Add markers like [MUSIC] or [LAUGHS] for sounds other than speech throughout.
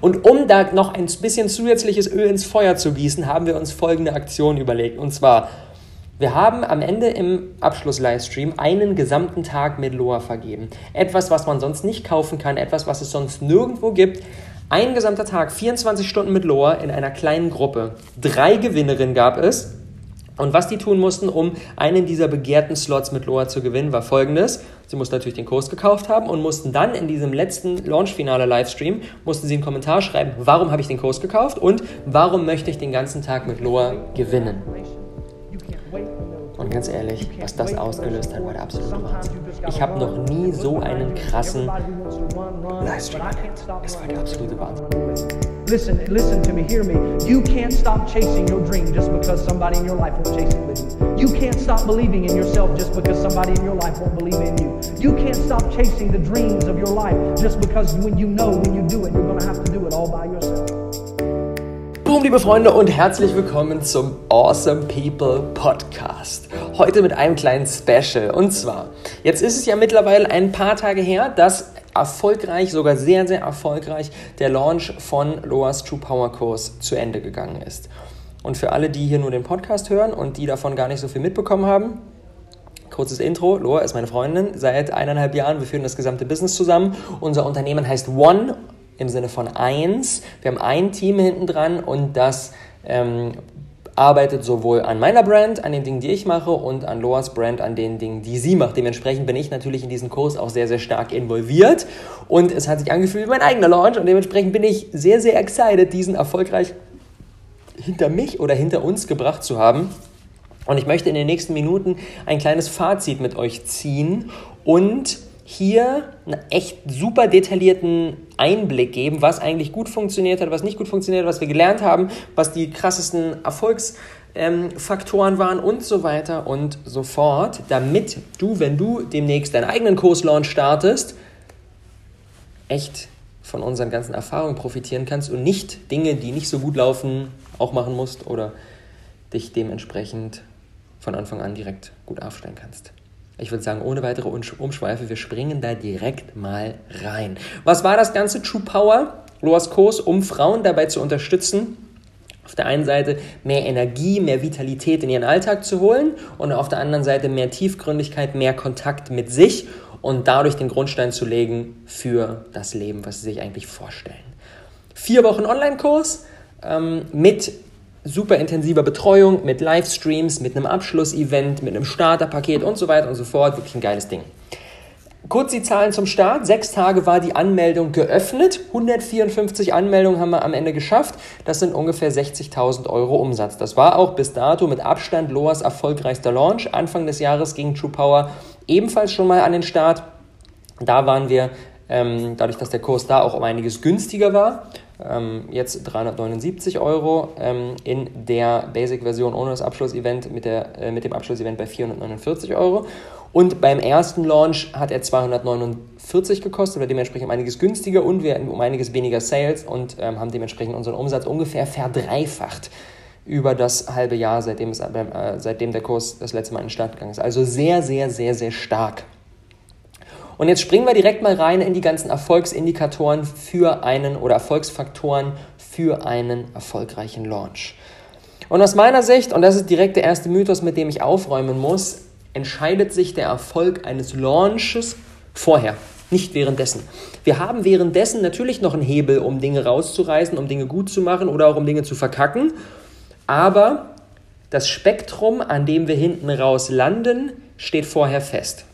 Und um da noch ein bisschen zusätzliches Öl ins Feuer zu gießen, haben wir uns folgende Aktion überlegt. Und zwar, wir haben am Ende im Abschluss-Livestream einen gesamten Tag mit Loa vergeben. Etwas, was man sonst nicht kaufen kann, etwas, was es sonst nirgendwo gibt. Ein gesamter Tag, 24 Stunden mit Loa in einer kleinen Gruppe. Drei Gewinnerinnen gab es. Und was die tun mussten, um einen dieser begehrten Slots mit Loa zu gewinnen, war folgendes. Sie mussten natürlich den Kurs gekauft haben und mussten dann in diesem letzten Launch-Finale-Livestream, mussten sie einen Kommentar schreiben, warum habe ich den Kurs gekauft und warum möchte ich den ganzen Tag mit Loa gewinnen. Und ganz ehrlich, was das ausgelöst hat, war der absolute Wahnsinn. Ich habe noch nie so einen krassen Livestream erlebt. Es war der absolute Wahnsinn. Listen, listen to me, hear me. You can't stop chasing your dream just because somebody in your life won't chase it with you. You can't stop believing in yourself just because somebody in your life won't believe in you. You can't stop chasing the dreams of your life just because when you know when you do it, you're going to have to do it all by yourself. Boom, liebe Freunde, und herzlich willkommen zum Awesome People Podcast. Heute mit einem kleinen Special. Und zwar, jetzt ist es ja mittlerweile ein paar Tage her, dass erfolgreich, sogar sehr, sehr erfolgreich, der Launch von Loas True Power Kurs zu Ende gegangen ist. Und für alle, die hier nur den Podcast hören und die davon gar nicht so viel mitbekommen haben, Kurzes Intro. Loa ist meine Freundin seit eineinhalb Jahren. Wir führen das gesamte Business zusammen. Unser Unternehmen heißt One im Sinne von eins. Wir haben ein Team hinten dran und das ähm, arbeitet sowohl an meiner Brand, an den Dingen, die ich mache und an Loas Brand, an den Dingen, die sie macht. Dementsprechend bin ich natürlich in diesen Kurs auch sehr, sehr stark involviert und es hat sich angefühlt wie mein eigener Launch und dementsprechend bin ich sehr, sehr excited, diesen erfolgreich hinter mich oder hinter uns gebracht zu haben. Und ich möchte in den nächsten Minuten ein kleines Fazit mit euch ziehen und hier einen echt super detaillierten Einblick geben, was eigentlich gut funktioniert hat, was nicht gut funktioniert hat, was wir gelernt haben, was die krassesten Erfolgsfaktoren ähm, waren und so weiter und so fort, damit du, wenn du demnächst deinen eigenen Kurslaunch startest, echt von unseren ganzen Erfahrungen profitieren kannst und nicht Dinge, die nicht so gut laufen, auch machen musst oder dich dementsprechend von Anfang an direkt gut aufstellen kannst. Ich würde sagen, ohne weitere Umschweife, wir springen da direkt mal rein. Was war das ganze True Power? Loas Kurs, um Frauen dabei zu unterstützen, auf der einen Seite mehr Energie, mehr Vitalität in ihren Alltag zu holen und auf der anderen Seite mehr Tiefgründigkeit, mehr Kontakt mit sich und dadurch den Grundstein zu legen für das Leben, was sie sich eigentlich vorstellen. Vier Wochen Online-Kurs ähm, mit super intensiver Betreuung, mit Livestreams, mit einem Abschlussevent, mit einem Starterpaket und so weiter und so fort. Wirklich ein geiles Ding. Kurz die Zahlen zum Start. Sechs Tage war die Anmeldung geöffnet. 154 Anmeldungen haben wir am Ende geschafft. Das sind ungefähr 60.000 Euro Umsatz. Das war auch bis dato mit Abstand Loas erfolgreichster Launch. Anfang des Jahres ging True Power ebenfalls schon mal an den Start. Da waren wir, ähm, dadurch, dass der Kurs da auch um einiges günstiger war, jetzt 379 Euro ähm, in der Basic-Version ohne das Abschlussevent mit, äh, mit dem Abschlussevent bei 449 Euro. Und beim ersten Launch hat er 249 gekostet, oder dementsprechend um einiges günstiger und wir hatten um einiges weniger Sales und ähm, haben dementsprechend unseren Umsatz ungefähr verdreifacht über das halbe Jahr, seitdem, es, äh, seitdem der Kurs das letzte Mal in den Start gegangen ist. Also sehr, sehr, sehr, sehr stark. Und jetzt springen wir direkt mal rein in die ganzen Erfolgsindikatoren für einen oder Erfolgsfaktoren für einen erfolgreichen Launch. Und aus meiner Sicht, und das ist direkt der erste Mythos, mit dem ich aufräumen muss, entscheidet sich der Erfolg eines Launches vorher, nicht währenddessen. Wir haben währenddessen natürlich noch einen Hebel, um Dinge rauszureißen, um Dinge gut zu machen oder auch um Dinge zu verkacken, aber das Spektrum, an dem wir hinten raus landen, steht vorher fest.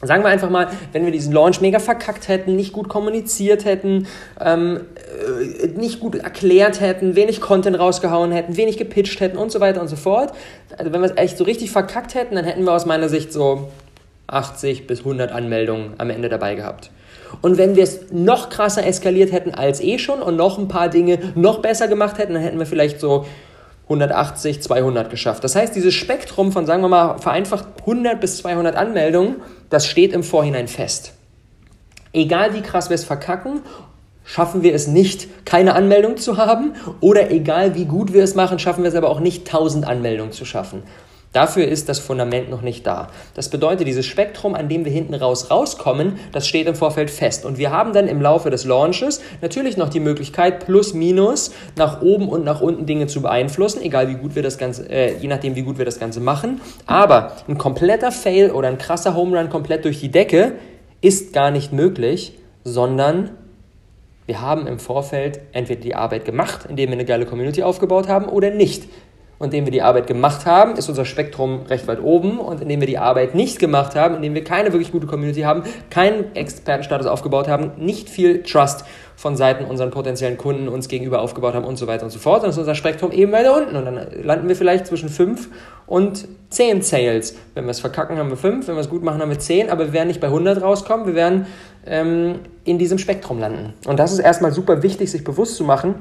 Sagen wir einfach mal, wenn wir diesen Launch mega verkackt hätten, nicht gut kommuniziert hätten, ähm, äh, nicht gut erklärt hätten, wenig Content rausgehauen hätten, wenig gepitcht hätten und so weiter und so fort. Also wenn wir es echt so richtig verkackt hätten, dann hätten wir aus meiner Sicht so 80 bis 100 Anmeldungen am Ende dabei gehabt. Und wenn wir es noch krasser eskaliert hätten als eh schon und noch ein paar Dinge noch besser gemacht hätten, dann hätten wir vielleicht so 180, 200 geschafft. Das heißt, dieses Spektrum von, sagen wir mal, vereinfacht 100 bis 200 Anmeldungen, das steht im Vorhinein fest. Egal wie krass wir es verkacken, schaffen wir es nicht, keine Anmeldung zu haben. Oder egal wie gut wir es machen, schaffen wir es aber auch nicht, 1000 Anmeldungen zu schaffen. Dafür ist das Fundament noch nicht da. Das bedeutet, dieses Spektrum, an dem wir hinten raus rauskommen, das steht im Vorfeld fest. Und wir haben dann im Laufe des Launches natürlich noch die Möglichkeit, plus minus nach oben und nach unten Dinge zu beeinflussen, egal wie gut wir das Ganze, äh, je nachdem wie gut wir das Ganze machen. Aber ein kompletter Fail oder ein krasser Home Run komplett durch die Decke ist gar nicht möglich, sondern wir haben im Vorfeld entweder die Arbeit gemacht, indem wir eine geile Community aufgebaut haben, oder nicht und indem wir die Arbeit gemacht haben, ist unser Spektrum recht weit oben. Und indem wir die Arbeit nicht gemacht haben, indem wir keine wirklich gute Community haben, keinen Expertenstatus aufgebaut haben, nicht viel Trust von Seiten unseren potenziellen Kunden uns gegenüber aufgebaut haben und so weiter und so fort, dann ist unser Spektrum eben weiter unten. Und dann landen wir vielleicht zwischen 5 und 10 Sales. Wenn wir es verkacken, haben wir 5, wenn wir es gut machen, haben wir 10, aber wir werden nicht bei 100 rauskommen, wir werden ähm, in diesem Spektrum landen. Und das ist erstmal super wichtig, sich bewusst zu machen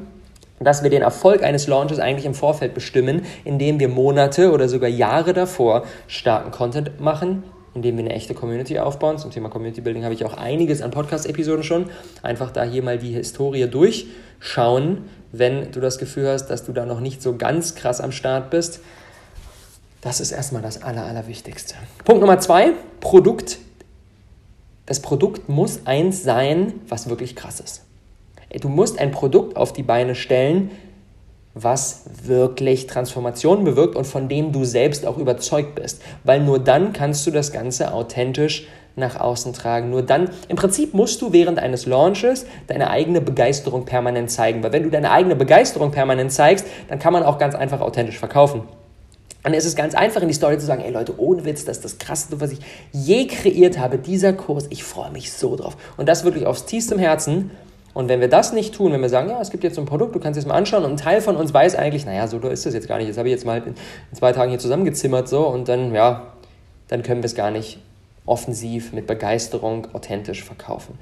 dass wir den Erfolg eines Launches eigentlich im Vorfeld bestimmen, indem wir Monate oder sogar Jahre davor starken Content machen, indem wir eine echte Community aufbauen. Zum Thema Community Building habe ich auch einiges an Podcast-Episoden schon. Einfach da hier mal die Historie durchschauen, wenn du das Gefühl hast, dass du da noch nicht so ganz krass am Start bist. Das ist erstmal das Aller, Allerwichtigste. Punkt Nummer zwei, Produkt. Das Produkt muss eins sein, was wirklich krass ist. Du musst ein Produkt auf die Beine stellen, was wirklich Transformation bewirkt und von dem du selbst auch überzeugt bist. Weil nur dann kannst du das Ganze authentisch nach außen tragen. Nur dann, im Prinzip musst du während eines Launches deine eigene Begeisterung permanent zeigen. Weil wenn du deine eigene Begeisterung permanent zeigst, dann kann man auch ganz einfach authentisch verkaufen. Und es ist ganz einfach in die Story zu sagen, ey Leute, ohne Witz, das ist das Krasseste, was ich je kreiert habe, dieser Kurs, ich freue mich so drauf. Und das wirklich aufs tiefstem Herzen und wenn wir das nicht tun, wenn wir sagen, ja, es gibt jetzt ein Produkt, du kannst es mal anschauen und ein Teil von uns weiß eigentlich, naja, so ist das jetzt gar nicht. Das habe ich jetzt mal in, zwei Tagen hier zusammengezimmert so und dann, ja, dann können wir es gar nicht offensiv mit Begeisterung authentisch verkaufen.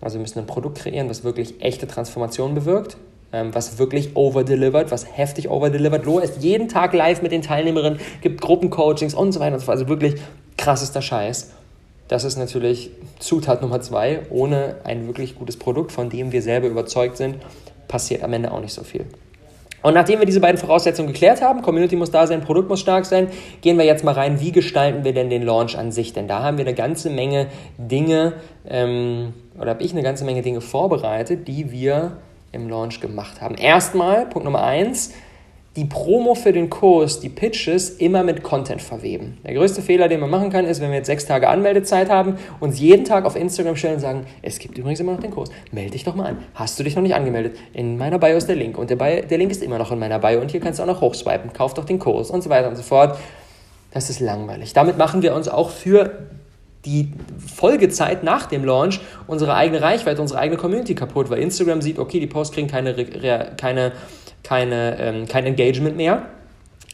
Also wir müssen ein Produkt kreieren, das wirklich echte Transformation bewirkt, ähm, was wirklich overdelivert, was heftig overdelivert. Loa ist jeden Tag live mit den Teilnehmerinnen, gibt Gruppencoachings und so weiter und so fort. Also wirklich krassester Scheiß. Das ist natürlich Zutat Nummer zwei. Ohne ein wirklich gutes Produkt, von dem wir selber überzeugt sind, passiert am Ende auch nicht so viel. Und nachdem wir diese beiden Voraussetzungen geklärt haben, Community muss da sein, Produkt muss stark sein, gehen wir jetzt mal rein, wie gestalten wir denn den Launch an sich? Denn da haben wir eine ganze Menge Dinge, ähm, oder habe ich eine ganze Menge Dinge vorbereitet, die wir im Launch gemacht haben. Erstmal, Punkt Nummer eins, die Promo für den Kurs, die Pitches immer mit Content verweben. Der größte Fehler, den man machen kann, ist, wenn wir jetzt sechs Tage Anmeldezeit haben, uns jeden Tag auf Instagram stellen und sagen, es gibt übrigens immer noch den Kurs. Melde dich doch mal an. Hast du dich noch nicht angemeldet? In meiner Bio ist der Link und der, Bio, der Link ist immer noch in meiner Bio und hier kannst du auch noch hochswipen. Kauf doch den Kurs und so weiter und so fort. Das ist langweilig. Damit machen wir uns auch für die Folgezeit nach dem Launch unsere eigene Reichweite, unsere eigene Community kaputt, weil Instagram sieht, okay, die Posts kriegen keine, keine keine, ähm, kein Engagement mehr.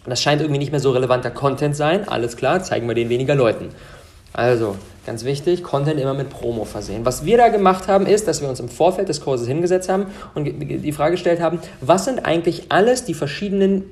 Das scheint irgendwie nicht mehr so relevanter Content sein. Alles klar, zeigen wir den weniger Leuten. Also, ganz wichtig, Content immer mit Promo versehen. Was wir da gemacht haben, ist, dass wir uns im Vorfeld des Kurses hingesetzt haben und die Frage gestellt haben, was sind eigentlich alles die verschiedenen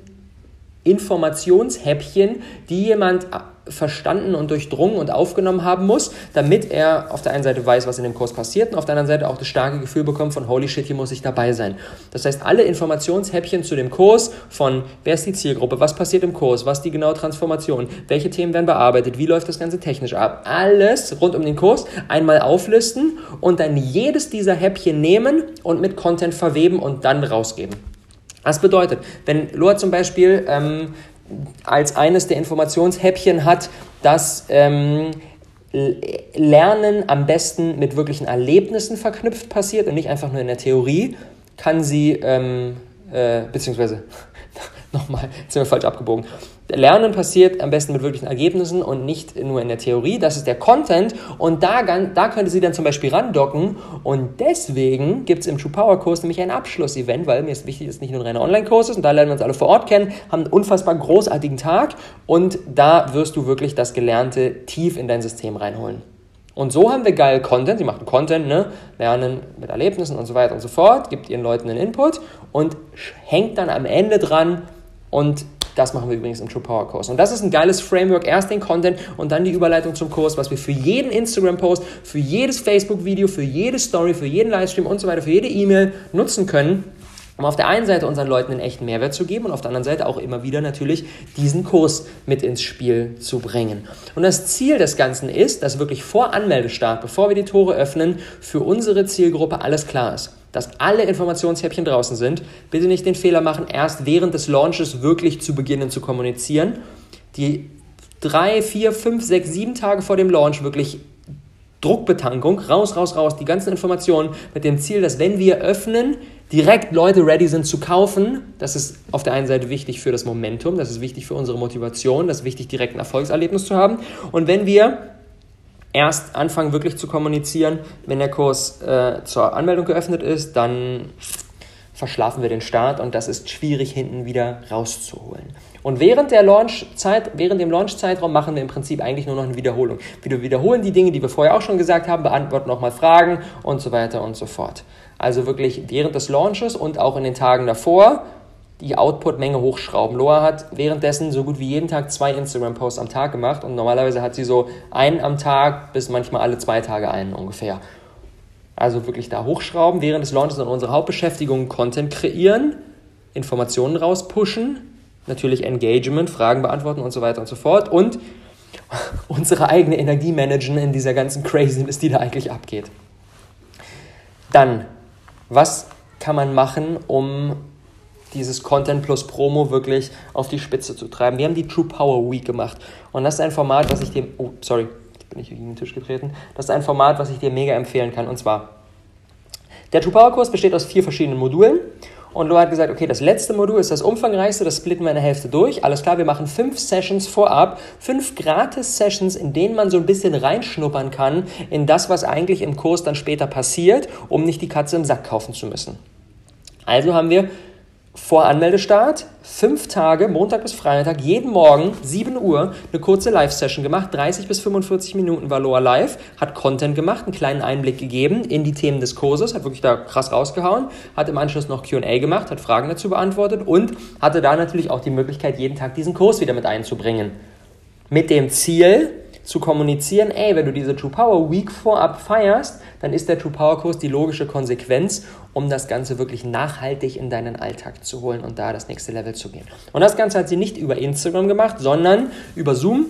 Informationshäppchen, die jemand verstanden und durchdrungen und aufgenommen haben muss, damit er auf der einen Seite weiß, was in dem Kurs passiert und auf der anderen Seite auch das starke Gefühl bekommt von holy shit, hier muss ich dabei sein. Das heißt, alle Informationshäppchen zu dem Kurs von wer ist die Zielgruppe, was passiert im Kurs, was die genaue Transformation, welche Themen werden bearbeitet, wie läuft das Ganze technisch ab, alles rund um den Kurs einmal auflisten und dann jedes dieser Häppchen nehmen und mit Content verweben und dann rausgeben. Was bedeutet, wenn Loa zum Beispiel ähm, als eines der Informationshäppchen hat, dass ähm, Lernen am besten mit wirklichen Erlebnissen verknüpft passiert und nicht einfach nur in der Theorie, kann sie, ähm, äh, beziehungsweise [LAUGHS] nochmal, jetzt sind wir falsch abgebogen. Lernen passiert am besten mit wirklichen Ergebnissen und nicht nur in der Theorie. Das ist der Content und da, da könnte sie dann zum Beispiel randocken und deswegen gibt es im True Power Kurs nämlich ein Abschlussevent, weil mir ist wichtig, dass es nicht nur ein reiner Online-Kurs ist und da lernen wir uns alle vor Ort kennen, haben einen unfassbar großartigen Tag und da wirst du wirklich das Gelernte tief in dein System reinholen. Und so haben wir geil Content, sie machen Content, ne? lernen mit Erlebnissen und so weiter und so fort, gibt ihren Leuten einen Input und hängt dann am Ende dran, und das machen wir übrigens im True Power Kurs. Und das ist ein geiles Framework. Erst den Content und dann die Überleitung zum Kurs, was wir für jeden Instagram-Post, für jedes Facebook-Video, für jede Story, für jeden Livestream und so weiter, für jede E-Mail nutzen können. um auf der einen Seite unseren Leuten einen echten Mehrwert zu geben und auf der anderen Seite auch immer wieder natürlich diesen Kurs mit ins Spiel zu bringen. Und das Ziel des Ganzen ist, dass wirklich vor Anmeldestart, bevor wir die Tore öffnen, für unsere Zielgruppe alles klar ist. Dass alle Informationshäppchen draußen sind. Bitte nicht den Fehler machen, erst während des Launches wirklich zu beginnen zu kommunizieren. Die drei, vier, fünf, sechs, sieben Tage vor dem Launch wirklich Druckbetankung, raus, raus, raus, die ganzen Informationen mit dem Ziel, dass wenn wir öffnen, direkt Leute ready sind zu kaufen. Das ist auf der einen Seite wichtig für das Momentum, das ist wichtig für unsere Motivation, das ist wichtig, direkt ein Erfolgserlebnis zu haben. Und wenn wir erst anfangen wirklich zu kommunizieren, wenn der Kurs äh, zur Anmeldung geöffnet ist, dann verschlafen wir den Start und das ist schwierig hinten wieder rauszuholen. Und während der Launchzeit, während dem Launchzeitraum machen wir im Prinzip eigentlich nur noch eine Wiederholung. Wir wiederholen die Dinge, die wir vorher auch schon gesagt haben, beantworten nochmal Fragen und so weiter und so fort. Also wirklich während des Launches und auch in den Tagen davor die Output-Menge hochschrauben. Loa hat währenddessen so gut wie jeden Tag zwei Instagram-Posts am Tag gemacht und normalerweise hat sie so einen am Tag bis manchmal alle zwei Tage einen ungefähr. Also wirklich da hochschrauben, während des Launches und unsere Hauptbeschäftigung Content kreieren, Informationen rauspushen, natürlich Engagement, Fragen beantworten und so weiter und so fort und [LAUGHS] unsere eigene Energie managen in dieser ganzen Craziness, die da eigentlich abgeht. Dann was kann man machen, um dieses Content plus Promo wirklich auf die Spitze zu treiben. Wir haben die True Power Week gemacht und das ist ein Format, was ich dir, oh, sorry, bin ich gegen den Tisch getreten, das ist ein Format, was ich dir mega empfehlen kann und zwar, der True Power Kurs besteht aus vier verschiedenen Modulen und Lo hat gesagt, okay, das letzte Modul ist das umfangreichste, das splitten wir in der Hälfte durch. Alles klar, wir machen fünf Sessions vorab, fünf Gratis-Sessions, in denen man so ein bisschen reinschnuppern kann in das, was eigentlich im Kurs dann später passiert, um nicht die Katze im Sack kaufen zu müssen. Also haben wir vor Anmeldestart, fünf Tage, Montag bis Freitag, jeden Morgen, 7 Uhr, eine kurze Live-Session gemacht. 30 bis 45 Minuten war Loa live, hat Content gemacht, einen kleinen Einblick gegeben in die Themen des Kurses, hat wirklich da krass rausgehauen, hat im Anschluss noch QA gemacht, hat Fragen dazu beantwortet und hatte da natürlich auch die Möglichkeit, jeden Tag diesen Kurs wieder mit einzubringen. Mit dem Ziel, zu kommunizieren, ey, wenn du diese True Power Week vorab feierst, dann ist der True Power Kurs die logische Konsequenz, um das Ganze wirklich nachhaltig in deinen Alltag zu holen und da das nächste Level zu gehen. Und das Ganze hat sie nicht über Instagram gemacht, sondern über Zoom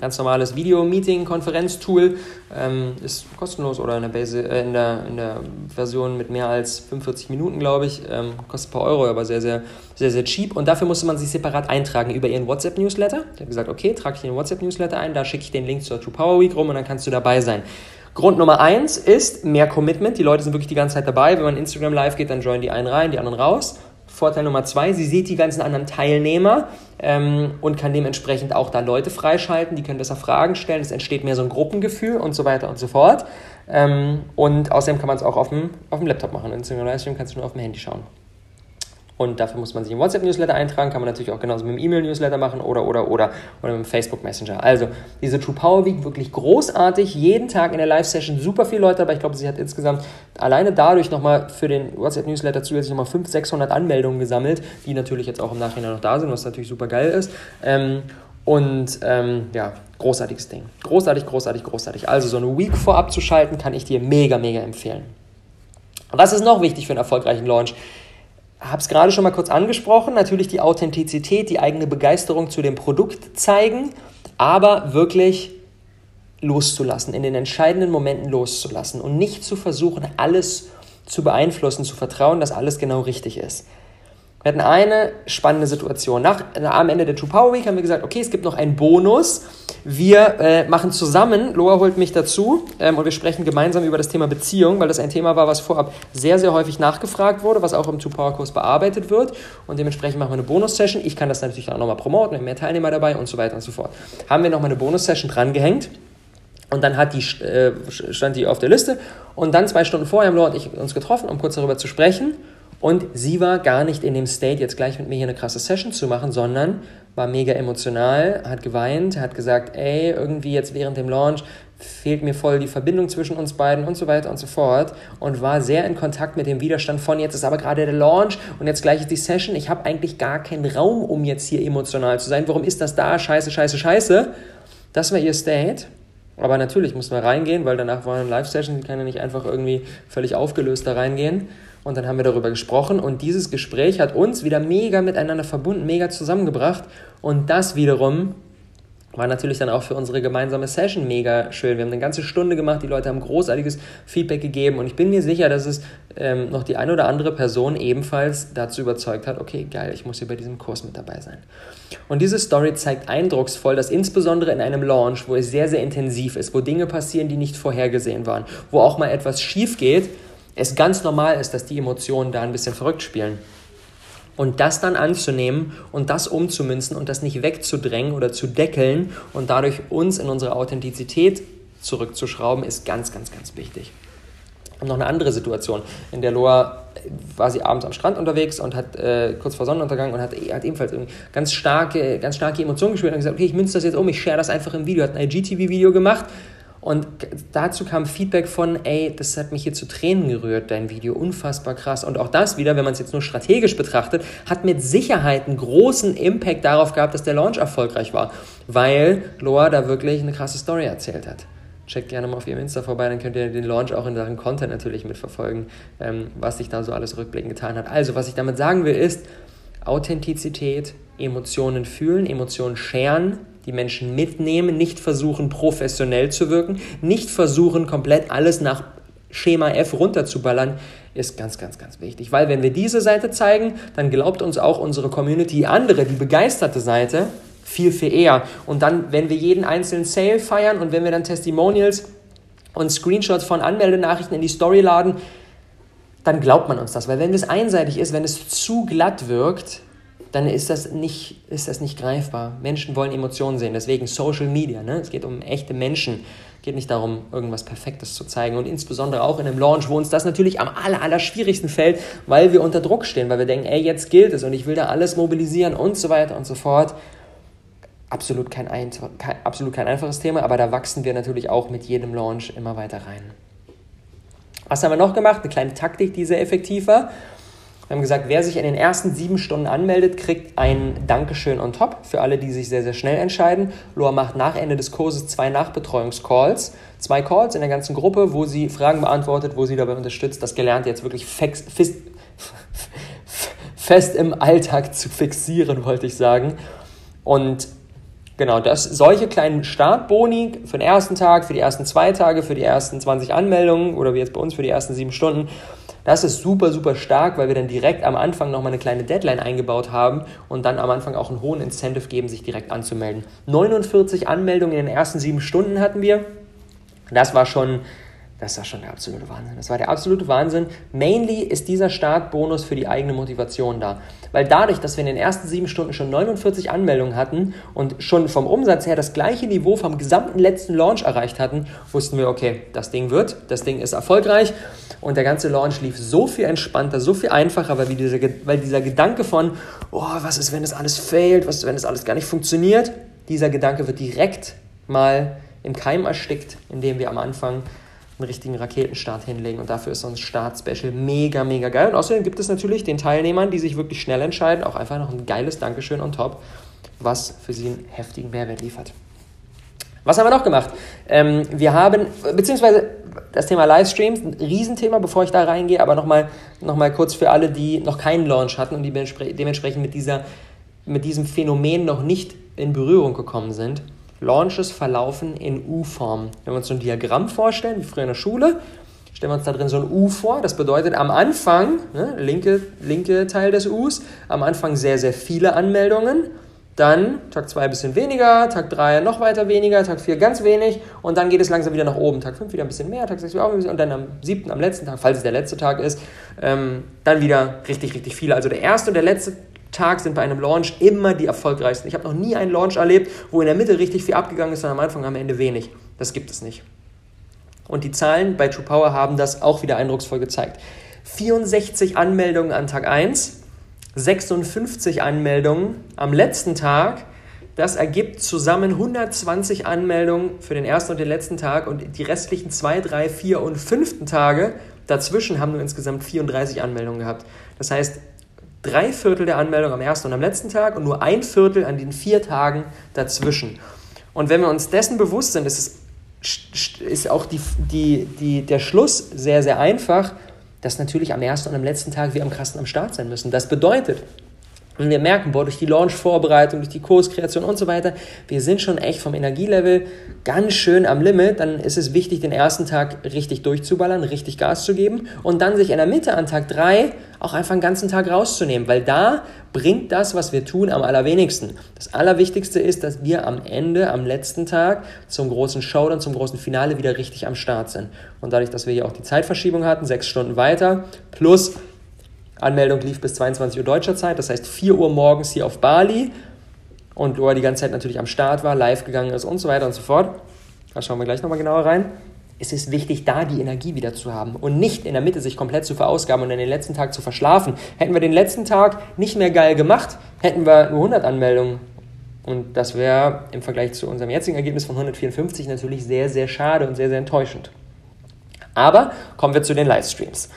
ganz normales Video-Meeting, Konferenztool, ähm, ist kostenlos oder in der, Base, äh, in, der, in der Version mit mehr als 45 Minuten, glaube ich, ähm, kostet ein paar Euro, aber sehr, sehr, sehr, sehr cheap. Und dafür musste man sich separat eintragen über ihren WhatsApp-Newsletter. Ich habe gesagt, okay, trage ich den WhatsApp-Newsletter ein, da schicke ich den Link zur True Power Week rum und dann kannst du dabei sein. Grund Nummer eins ist mehr Commitment. Die Leute sind wirklich die ganze Zeit dabei. Wenn man Instagram live geht, dann joinen die einen rein, die anderen raus. Vorteil Nummer zwei, sie sieht die ganzen anderen Teilnehmer ähm, und kann dementsprechend auch da Leute freischalten, die können besser Fragen stellen, es entsteht mehr so ein Gruppengefühl und so weiter und so fort. Ähm, und außerdem kann man es auch auf dem, auf dem Laptop machen. Instagram Livestream kannst du nur auf dem Handy schauen. Und dafür muss man sich im WhatsApp-Newsletter eintragen, kann man natürlich auch genauso mit dem E-Mail-Newsletter machen oder, oder, oder, oder mit dem Facebook-Messenger. Also, diese True Power Week wirklich großartig, jeden Tag in der Live-Session super viele Leute, aber ich glaube, sie hat insgesamt alleine dadurch nochmal für den WhatsApp-Newsletter zusätzlich nochmal 500, 600 Anmeldungen gesammelt, die natürlich jetzt auch im Nachhinein noch da sind, was natürlich super geil ist. Ähm, und ähm, ja, großartiges Ding. Großartig, großartig, großartig. Also so eine Week vorab zu schalten, kann ich dir mega, mega empfehlen. Was ist noch wichtig für einen erfolgreichen Launch? Habe es gerade schon mal kurz angesprochen, natürlich die Authentizität, die eigene Begeisterung zu dem Produkt zeigen, aber wirklich loszulassen, in den entscheidenden Momenten loszulassen und nicht zu versuchen, alles zu beeinflussen, zu vertrauen, dass alles genau richtig ist. Wir hatten eine spannende Situation. Nach, am Ende der True Power Week haben wir gesagt, okay, es gibt noch einen Bonus. Wir äh, machen zusammen, Loa holt mich dazu ähm, und wir sprechen gemeinsam über das Thema Beziehung, weil das ein Thema war, was vorab sehr, sehr häufig nachgefragt wurde, was auch im True Power Kurs bearbeitet wird. Und dementsprechend machen wir eine Bonus-Session. Ich kann das natürlich auch nochmal promoten, wir mehr Teilnehmer dabei und so weiter und so fort. Haben wir nochmal eine Bonus-Session drangehängt. Und dann hat die, äh, stand die auf der Liste. Und dann zwei Stunden vorher haben Loa und ich uns getroffen, um kurz darüber zu sprechen. Und sie war gar nicht in dem State, jetzt gleich mit mir hier eine krasse Session zu machen, sondern war mega emotional, hat geweint, hat gesagt, ey, irgendwie jetzt während dem Launch fehlt mir voll die Verbindung zwischen uns beiden und so weiter und so fort und war sehr in Kontakt mit dem Widerstand von jetzt ist aber gerade der Launch und jetzt gleich ist die Session, ich habe eigentlich gar keinen Raum, um jetzt hier emotional zu sein. Warum ist das da? Scheiße, scheiße, scheiße. Das war ihr State. Aber natürlich muss man reingehen, weil danach war eine Live-Session, die kann ja nicht einfach irgendwie völlig aufgelöst da reingehen. Und dann haben wir darüber gesprochen und dieses Gespräch hat uns wieder mega miteinander verbunden, mega zusammengebracht. Und das wiederum war natürlich dann auch für unsere gemeinsame Session mega schön. Wir haben eine ganze Stunde gemacht, die Leute haben großartiges Feedback gegeben und ich bin mir sicher, dass es ähm, noch die eine oder andere Person ebenfalls dazu überzeugt hat, okay, geil, ich muss hier bei diesem Kurs mit dabei sein. Und diese Story zeigt eindrucksvoll, dass insbesondere in einem Launch, wo es sehr, sehr intensiv ist, wo Dinge passieren, die nicht vorhergesehen waren, wo auch mal etwas schief geht, es ganz normal ist, dass die Emotionen da ein bisschen verrückt spielen. Und das dann anzunehmen und das umzumünzen und das nicht wegzudrängen oder zu deckeln und dadurch uns in unsere Authentizität zurückzuschrauben, ist ganz, ganz, ganz wichtig. Und noch eine andere Situation. In der Loa war sie abends am Strand unterwegs und hat äh, kurz vor Sonnenuntergang und hat, hat ebenfalls ganz starke, ganz starke Emotionen gespürt und gesagt, okay, ich münze das jetzt um, ich share das einfach im Video. Hat ein IGTV-Video gemacht und dazu kam Feedback von, ey, das hat mich hier zu Tränen gerührt, dein Video, unfassbar krass. Und auch das wieder, wenn man es jetzt nur strategisch betrachtet, hat mit Sicherheit einen großen Impact darauf gehabt, dass der Launch erfolgreich war, weil Loa da wirklich eine krasse Story erzählt hat. Checkt gerne mal auf ihrem Insta vorbei, dann könnt ihr den Launch auch in Sachen Content natürlich mitverfolgen, ähm, was sich da so alles rückblickend getan hat. Also, was ich damit sagen will, ist Authentizität, Emotionen fühlen, Emotionen scheren, die Menschen mitnehmen, nicht versuchen professionell zu wirken, nicht versuchen komplett alles nach Schema F runterzuballern, ist ganz, ganz, ganz wichtig. Weil wenn wir diese Seite zeigen, dann glaubt uns auch unsere Community andere, die begeisterte Seite, viel, viel eher. Und dann, wenn wir jeden einzelnen Sale feiern und wenn wir dann Testimonials und Screenshots von Anmeldenachrichten in die Story laden, dann glaubt man uns das. Weil wenn es einseitig ist, wenn es zu glatt wirkt, dann ist das nicht, ist das nicht greifbar. Menschen wollen Emotionen sehen, deswegen Social Media. Ne? Es geht um echte Menschen. Es geht nicht darum, irgendwas Perfektes zu zeigen. Und insbesondere auch in einem Launch, wo uns das natürlich am aller, aller schwierigsten fällt, weil wir unter Druck stehen, weil wir denken, ey, jetzt gilt es und ich will da alles mobilisieren und so weiter und so fort. Absolut kein, kein, absolut kein einfaches Thema, aber da wachsen wir natürlich auch mit jedem Launch immer weiter rein. Was haben wir noch gemacht? Eine kleine Taktik, die sehr effektiv war. Wir haben gesagt, wer sich in den ersten sieben Stunden anmeldet, kriegt ein Dankeschön on top für alle, die sich sehr, sehr schnell entscheiden. Loa macht nach Ende des Kurses zwei Nachbetreuungscalls. Zwei Calls in der ganzen Gruppe, wo sie Fragen beantwortet, wo sie dabei unterstützt, das Gelernte jetzt wirklich fest, fest im Alltag zu fixieren, wollte ich sagen. Und Genau, das, solche kleinen Startboni für den ersten Tag, für die ersten zwei Tage, für die ersten 20 Anmeldungen oder wie jetzt bei uns für die ersten sieben Stunden, das ist super, super stark, weil wir dann direkt am Anfang nochmal eine kleine Deadline eingebaut haben und dann am Anfang auch einen hohen Incentive geben, sich direkt anzumelden. 49 Anmeldungen in den ersten sieben Stunden hatten wir. Das war schon das war schon der absolute Wahnsinn. Das war der absolute Wahnsinn. Mainly ist dieser Startbonus für die eigene Motivation da. Weil dadurch, dass wir in den ersten sieben Stunden schon 49 Anmeldungen hatten und schon vom Umsatz her das gleiche Niveau vom gesamten letzten Launch erreicht hatten, wussten wir, okay, das Ding wird, das Ding ist erfolgreich. Und der ganze Launch lief so viel entspannter, so viel einfacher, weil, dieser, weil dieser Gedanke von, oh, was ist, wenn das alles fehlt, was ist, wenn das alles gar nicht funktioniert, dieser Gedanke wird direkt mal im Keim erstickt, indem wir am Anfang einen richtigen Raketenstart hinlegen. Und dafür ist so ein Start-Special mega, mega geil. Und außerdem gibt es natürlich den Teilnehmern, die sich wirklich schnell entscheiden, auch einfach noch ein geiles Dankeschön on top, was für sie einen heftigen Mehrwert liefert. Was haben wir noch gemacht? Ähm, wir haben, beziehungsweise das Thema Livestreams, ein Riesenthema, bevor ich da reingehe, aber nochmal noch mal kurz für alle, die noch keinen Launch hatten und die dementsprechend mit, dieser, mit diesem Phänomen noch nicht in Berührung gekommen sind. Launches verlaufen in U-Form. Wenn wir uns so ein Diagramm vorstellen, wie früher in der Schule, stellen wir uns da drin so ein U vor. Das bedeutet am Anfang, ne, linke, linke Teil des Us, am Anfang sehr, sehr viele Anmeldungen. Dann Tag 2 ein bisschen weniger, Tag 3 noch weiter weniger, Tag 4 ganz wenig und dann geht es langsam wieder nach oben. Tag 5 wieder ein bisschen mehr, Tag 6 wieder auch ein bisschen und dann am 7., am letzten Tag, falls es der letzte Tag ist, ähm, dann wieder richtig, richtig viele. Also der erste und der letzte Tag sind bei einem Launch immer die erfolgreichsten. Ich habe noch nie einen Launch erlebt, wo in der Mitte richtig viel abgegangen ist und am Anfang am Ende wenig. Das gibt es nicht. Und die Zahlen bei True Power haben das auch wieder eindrucksvoll gezeigt. 64 Anmeldungen an Tag 1, 56 Anmeldungen am letzten Tag. Das ergibt zusammen 120 Anmeldungen für den ersten und den letzten Tag und die restlichen 2, 3, 4 und 5. Tage dazwischen haben wir insgesamt 34 Anmeldungen gehabt. Das heißt, drei Viertel der Anmeldung am ersten und am letzten Tag und nur ein Viertel an den vier Tagen dazwischen. Und wenn wir uns dessen bewusst sind, ist, es, ist auch die, die, die, der Schluss sehr, sehr einfach. dass natürlich am ersten und am letzten Tag wir am krassen am Start sein müssen. Das bedeutet, und wir merken, boah, durch die Launch-Vorbereitung, durch die Kurskreation und so weiter, wir sind schon echt vom Energielevel ganz schön am Limit. Dann ist es wichtig, den ersten Tag richtig durchzuballern, richtig Gas zu geben und dann sich in der Mitte an Tag 3 auch einfach einen ganzen Tag rauszunehmen, weil da bringt das, was wir tun, am allerwenigsten. Das Allerwichtigste ist, dass wir am Ende, am letzten Tag zum großen Showdown, zum großen Finale wieder richtig am Start sind. Und dadurch, dass wir hier auch die Zeitverschiebung hatten, sechs Stunden weiter, plus Anmeldung lief bis 22 Uhr deutscher Zeit, das heißt 4 Uhr morgens hier auf Bali und Loa die ganze Zeit natürlich am Start war, live gegangen ist und so weiter und so fort. Da schauen wir gleich nochmal genauer rein. Es ist wichtig, da die Energie wieder zu haben und nicht in der Mitte sich komplett zu verausgaben und in den letzten Tag zu verschlafen. Hätten wir den letzten Tag nicht mehr geil gemacht, hätten wir nur 100 Anmeldungen. Und das wäre im Vergleich zu unserem jetzigen Ergebnis von 154 natürlich sehr, sehr schade und sehr, sehr enttäuschend. Aber kommen wir zu den Livestreams.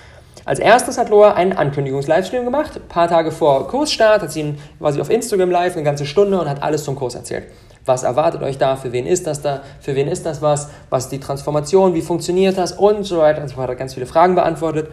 Als erstes hat Loa einen Ankündigungs-Livestream gemacht. Ein paar Tage vor Kursstart hat sie ihn, sie auf Instagram live eine ganze Stunde und hat alles zum Kurs erzählt. Was erwartet euch da? Für wen ist das da? Für wen ist das was? Was ist die Transformation? Wie funktioniert das? Und so weiter und so fort. Hat ganz viele Fragen beantwortet.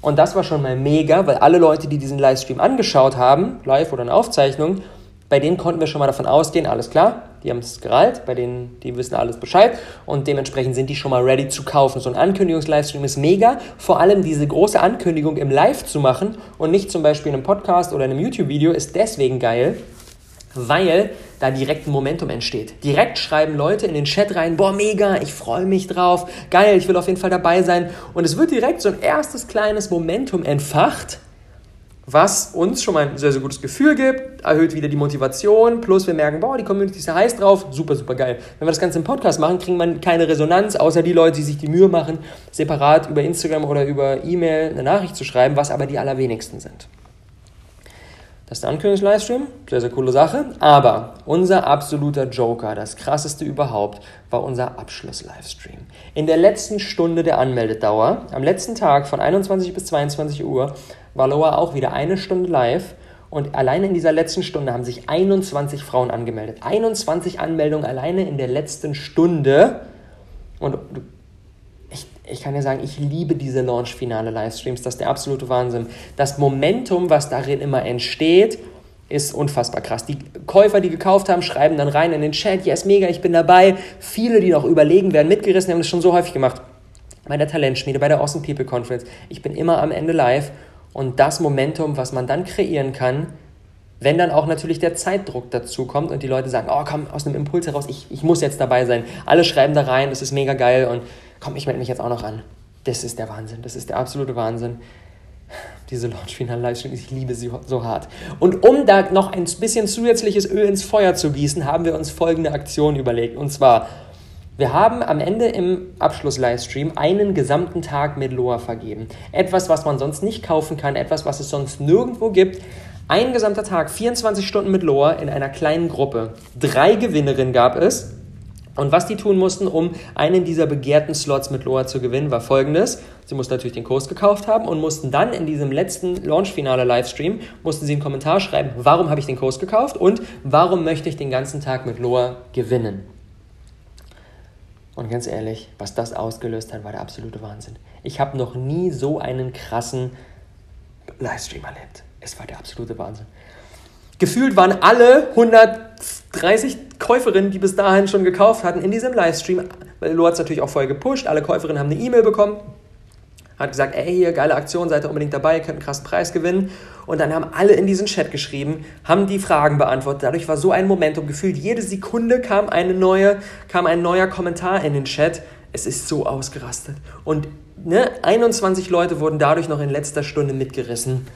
Und das war schon mal mega, weil alle Leute, die diesen Livestream angeschaut haben, live oder in Aufzeichnung, bei denen konnten wir schon mal davon ausgehen, alles klar, die haben es gereilt, bei denen, die wissen alles Bescheid und dementsprechend sind die schon mal ready zu kaufen. So ein Ankündigungs-Livestream ist mega, vor allem diese große Ankündigung im Live zu machen und nicht zum Beispiel in einem Podcast oder in einem YouTube-Video ist deswegen geil, weil da direkt ein Momentum entsteht. Direkt schreiben Leute in den Chat rein, boah, mega, ich freue mich drauf, geil, ich will auf jeden Fall dabei sein. Und es wird direkt so ein erstes kleines Momentum entfacht, was uns schon mal ein sehr, sehr gutes Gefühl gibt, erhöht wieder die Motivation, plus wir merken, boah, die Community ist ja heiß drauf, super, super geil. Wenn wir das Ganze im Podcast machen, kriegen wir keine Resonanz, außer die Leute, die sich die Mühe machen, separat über Instagram oder über E-Mail eine Nachricht zu schreiben, was aber die allerwenigsten sind. Das ist der Ankündigungs-Livestream, sehr, sehr coole Sache. Aber unser absoluter Joker, das krasseste überhaupt, war unser Abschluss-Livestream. In der letzten Stunde der Anmeldedauer, am letzten Tag von 21 bis 22 Uhr, war Loa auch wieder eine Stunde live. Und alleine in dieser letzten Stunde haben sich 21 Frauen angemeldet. 21 Anmeldungen alleine in der letzten Stunde. Und ich, kann dir sagen, ich liebe diese Launch-Finale-Livestreams. Das ist der absolute Wahnsinn. Das Momentum, was darin immer entsteht, ist unfassbar krass. Die Käufer, die gekauft haben, schreiben dann rein in den Chat, yes, mega, ich bin dabei. Viele, die noch überlegen, werden mitgerissen, haben das schon so häufig gemacht. Bei der Talentschmiede, bei der Awesome People Conference. Ich bin immer am Ende live und das Momentum, was man dann kreieren kann, wenn dann auch natürlich der Zeitdruck dazu kommt und die Leute sagen, oh komm, aus einem Impuls heraus, ich, ich muss jetzt dabei sein. Alle schreiben da rein, das ist mega geil und komm, ich melde mich jetzt auch noch an. Das ist der Wahnsinn, das ist der absolute Wahnsinn. Diese Launch-Final-Livestream, ich liebe sie so hart. Und um da noch ein bisschen zusätzliches Öl ins Feuer zu gießen, haben wir uns folgende Aktion überlegt. Und zwar wir haben am Ende im Abschluss-Livestream einen gesamten Tag mit Loa vergeben. Etwas, was man sonst nicht kaufen kann, etwas, was es sonst nirgendwo gibt. Ein gesamter Tag, 24 Stunden mit Loa in einer kleinen Gruppe. Drei Gewinnerinnen gab es. Und was die tun mussten, um einen dieser begehrten Slots mit Loa zu gewinnen, war folgendes. Sie mussten natürlich den Kurs gekauft haben und mussten dann in diesem letzten Launch-Finale-Livestream, mussten sie einen Kommentar schreiben, warum habe ich den Kurs gekauft und warum möchte ich den ganzen Tag mit Loa gewinnen. Und ganz ehrlich, was das ausgelöst hat, war der absolute Wahnsinn. Ich habe noch nie so einen krassen Livestream erlebt. Es war der absolute Wahnsinn. Gefühlt waren alle 130 Käuferinnen, die bis dahin schon gekauft hatten, in diesem Livestream, weil Lo hat es natürlich auch vorher gepusht, alle Käuferinnen haben eine E-Mail bekommen hat gesagt, ey, hier, geile Aktion, seid ihr unbedingt dabei, könnt einen krassen Preis gewinnen. Und dann haben alle in diesen Chat geschrieben, haben die Fragen beantwortet. Dadurch war so ein Momentum gefühlt. Jede Sekunde kam, eine neue, kam ein neuer Kommentar in den Chat. Es ist so ausgerastet. Und ne, 21 Leute wurden dadurch noch in letzter Stunde mitgerissen.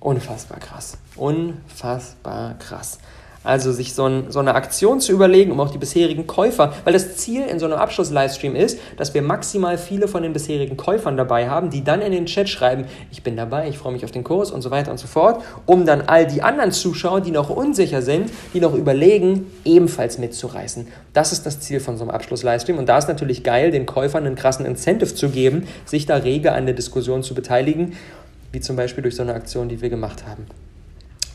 Unfassbar krass. Unfassbar krass. Also sich so, ein, so, eine Aktion zu überlegen, um auch die bisherigen Käufer, weil das Ziel in so einem Abschluss-Livestream ist, dass wir maximal viele von den bisherigen Käufern dabei haben, die dann in den Chat schreiben, ich bin dabei, ich freue mich auf den Kurs und so weiter und so fort, um dann all die anderen Zuschauer, die noch unsicher sind, die noch überlegen, ebenfalls mitzureißen. Das ist das Ziel von so einem Abschluss-Livestream und da ist natürlich geil, den Käufern einen krassen Incentive zu geben, sich da rege an der Diskussion zu beteiligen, wie zum Beispiel durch so eine Aktion, die wir gemacht haben.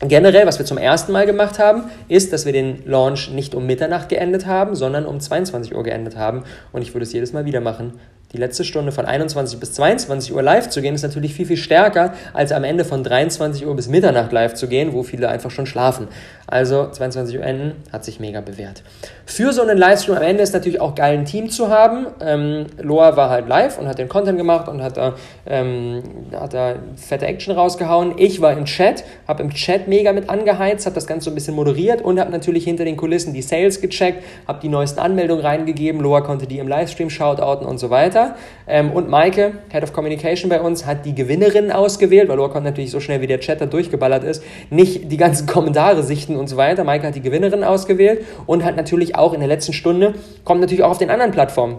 Generell, was wir zum ersten Mal gemacht haben, ist, dass wir den Launch nicht um Mitternacht geendet haben, sondern um 22 Uhr geendet haben. Und ich würde es jedes Mal wieder machen. Die letzte Stunde von 21 bis 22 Uhr live zu gehen, ist natürlich viel, viel stärker, als am Ende von 23 Uhr bis Mitternacht live zu gehen, wo viele einfach schon schlafen. Also 22 Uhr enden hat sich mega bewährt. Für so einen Livestream am Ende ist natürlich auch geil, ein Team zu haben. Ähm, Loa war halt live und hat den Content gemacht und hat da, ähm, hat da fette Action rausgehauen. Ich war im Chat, habe im Chat mega mit angeheizt, habe das Ganze so ein bisschen moderiert und habe natürlich hinter den Kulissen die Sales gecheckt, habe die neuesten Anmeldungen reingegeben. Loa konnte die im Livestream shoutouten und so weiter weiter. Ähm, und Maike, Head of Communication bei uns, hat die Gewinnerin ausgewählt, weil Lorcon natürlich so schnell wie der Chat da durchgeballert ist, nicht die ganzen [LAUGHS] Kommentare sichten und so weiter. Maike hat die Gewinnerin ausgewählt und hat natürlich auch in der letzten Stunde, kommt natürlich auch auf den anderen Plattformen,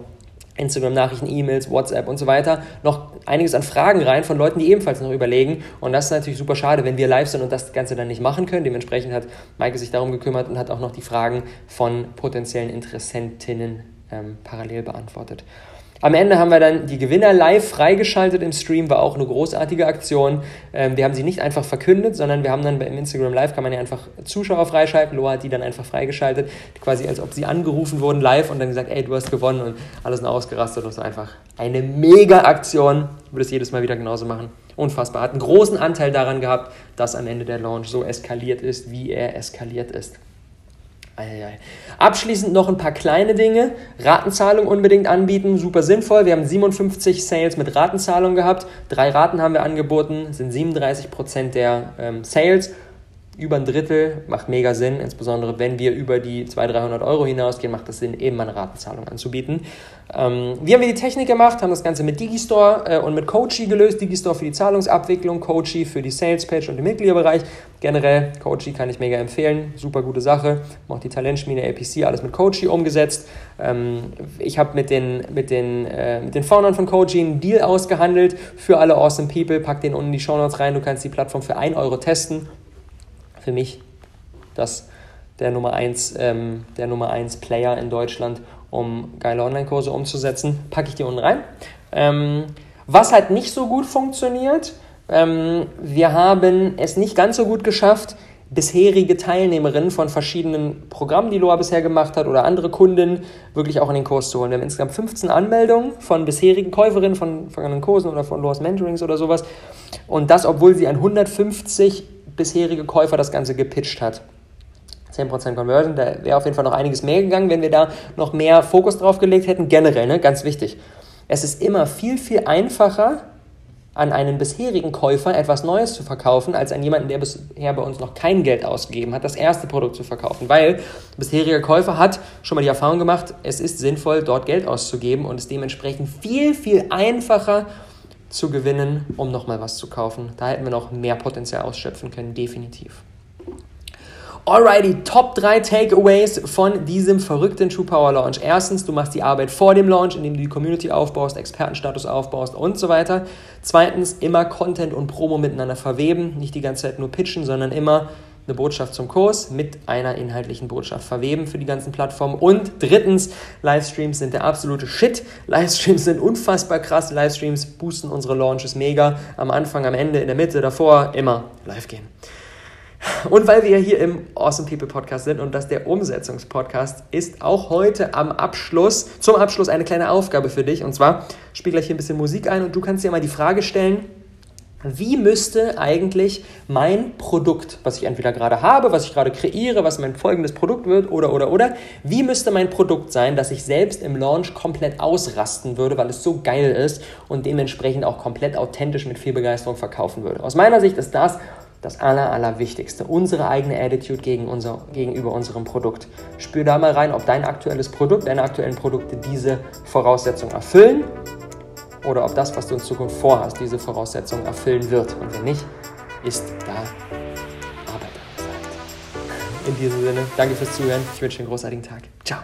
Instagram-Nachrichten, E-Mails, WhatsApp und so weiter, noch einiges an Fragen rein von Leuten, die ebenfalls noch überlegen. Und das ist natürlich super schade, wenn wir live sind und das Ganze dann nicht machen können. Dementsprechend hat Maike sich darum gekümmert und hat auch noch die Fragen von potenziellen Interessentinnen ähm, parallel beantwortet. Am Ende haben wir dann die Gewinner live freigeschaltet im Stream, war auch eine großartige Aktion. Ähm, wir haben sie nicht einfach verkündet, sondern wir haben dann im Instagram Live kann man ja einfach Zuschauer freischalten. Loa hat die dann einfach freigeschaltet, quasi als ob sie angerufen wurden live und dann gesagt, ey, du hast gewonnen und alles nur ausgerastet. Das war einfach eine mega Aktion. Ich würde es jedes Mal wieder genauso machen. Unfassbar. Hat einen großen Anteil daran gehabt, dass am Ende der Launch so eskaliert ist, wie er eskaliert ist. Abschließend noch ein paar kleine Dinge. Ratenzahlung unbedingt anbieten, super sinnvoll. Wir haben 57 Sales mit Ratenzahlung gehabt. Drei Raten haben wir angeboten, sind 37% der ähm, Sales über ein Drittel macht mega Sinn, insbesondere wenn wir über die 200, 300 Euro hinausgehen, macht es Sinn, eben eine Ratenzahlung anzubieten. Ähm, wie haben wir die Technik gemacht? Haben das Ganze mit Digistore äh, und mit Coachy gelöst. Digistore für die Zahlungsabwicklung, Coachy für die Sales Page und den Mitgliederbereich. Generell, Coachy kann ich mega empfehlen, super gute Sache. Macht die Talentschmiede, APC, alles mit Coachy umgesetzt. Ähm, ich habe mit den, mit, den, äh, mit den Foundern von Coachy einen Deal ausgehandelt für alle Awesome People. Pack den unten in die Show Notes rein. Du kannst die Plattform für 1 Euro testen für mich das der Nummer 1 ähm, der Nummer 1 Player in Deutschland, um geile Online-Kurse umzusetzen. Packe ich die unten rein. Ähm, was halt nicht so gut funktioniert, ähm, wir haben es nicht ganz so gut geschafft, bisherige Teilnehmerinnen von verschiedenen Programmen, die Loa bisher gemacht hat, oder andere Kunden wirklich auch in den Kurs zu holen. Wir haben insgesamt 15 Anmeldungen von bisherigen Käuferinnen von vergangenen Kursen oder von Loas Mentorings oder sowas. Und das, obwohl sie an 150 bisherige Käufer das Ganze gepitcht hat. 10% Conversion, da wäre auf jeden Fall noch einiges mehr gegangen, wenn wir da noch mehr Fokus drauf gelegt hätten. Generell, ne, ganz wichtig. Es ist immer viel, viel einfacher, an einen bisherigen Käufer etwas Neues zu verkaufen, als an jemanden, der bisher bei uns noch kein Geld ausgegeben hat, das erste Produkt zu verkaufen. Weil der bisherige Käufer hat schon mal die Erfahrung gemacht, es ist sinnvoll, dort Geld auszugeben und es dementsprechend viel, viel einfacher zu gewinnen, um nochmal was zu kaufen. Da hätten wir noch mehr Potenzial ausschöpfen können, definitiv. Alrighty, Top 3 Takeaways von diesem verrückten True Power Launch. Erstens, du machst die Arbeit vor dem Launch, indem du die Community aufbaust, Expertenstatus aufbaust und so weiter. Zweitens, immer Content und Promo miteinander verweben. Nicht die ganze Zeit nur pitchen, sondern immer eine Botschaft zum Kurs mit einer inhaltlichen Botschaft verweben für die ganzen Plattformen. Und drittens, Livestreams sind der absolute Shit. Livestreams sind unfassbar krass. Livestreams boosten unsere Launches mega. Am Anfang, am Ende, in der Mitte, davor, immer live gehen. Und weil wir hier im Awesome People Podcast sind und das der Umsetzungspodcast ist, auch heute am Abschluss, zum Abschluss eine kleine Aufgabe für dich. Und zwar spiel gleich hier ein bisschen Musik ein und du kannst dir mal die Frage stellen, wie müsste eigentlich mein Produkt, was ich entweder gerade habe, was ich gerade kreiere, was mein folgendes Produkt wird oder oder oder, wie müsste mein Produkt sein, dass ich selbst im Launch komplett ausrasten würde, weil es so geil ist und dementsprechend auch komplett authentisch mit viel Begeisterung verkaufen würde. Aus meiner Sicht ist das das Aller, Allerwichtigste. Unsere eigene Attitude gegen unser, gegenüber unserem Produkt. Spür da mal rein, ob dein aktuelles Produkt, deine aktuellen Produkte diese Voraussetzungen erfüllen oder ob das, was du in Zukunft vorhast, diese Voraussetzungen erfüllen wird. Und wenn nicht, ist da Arbeit angesagt. In diesem Sinne, danke fürs Zuhören. Ich wünsche dir einen großartigen Tag. Ciao.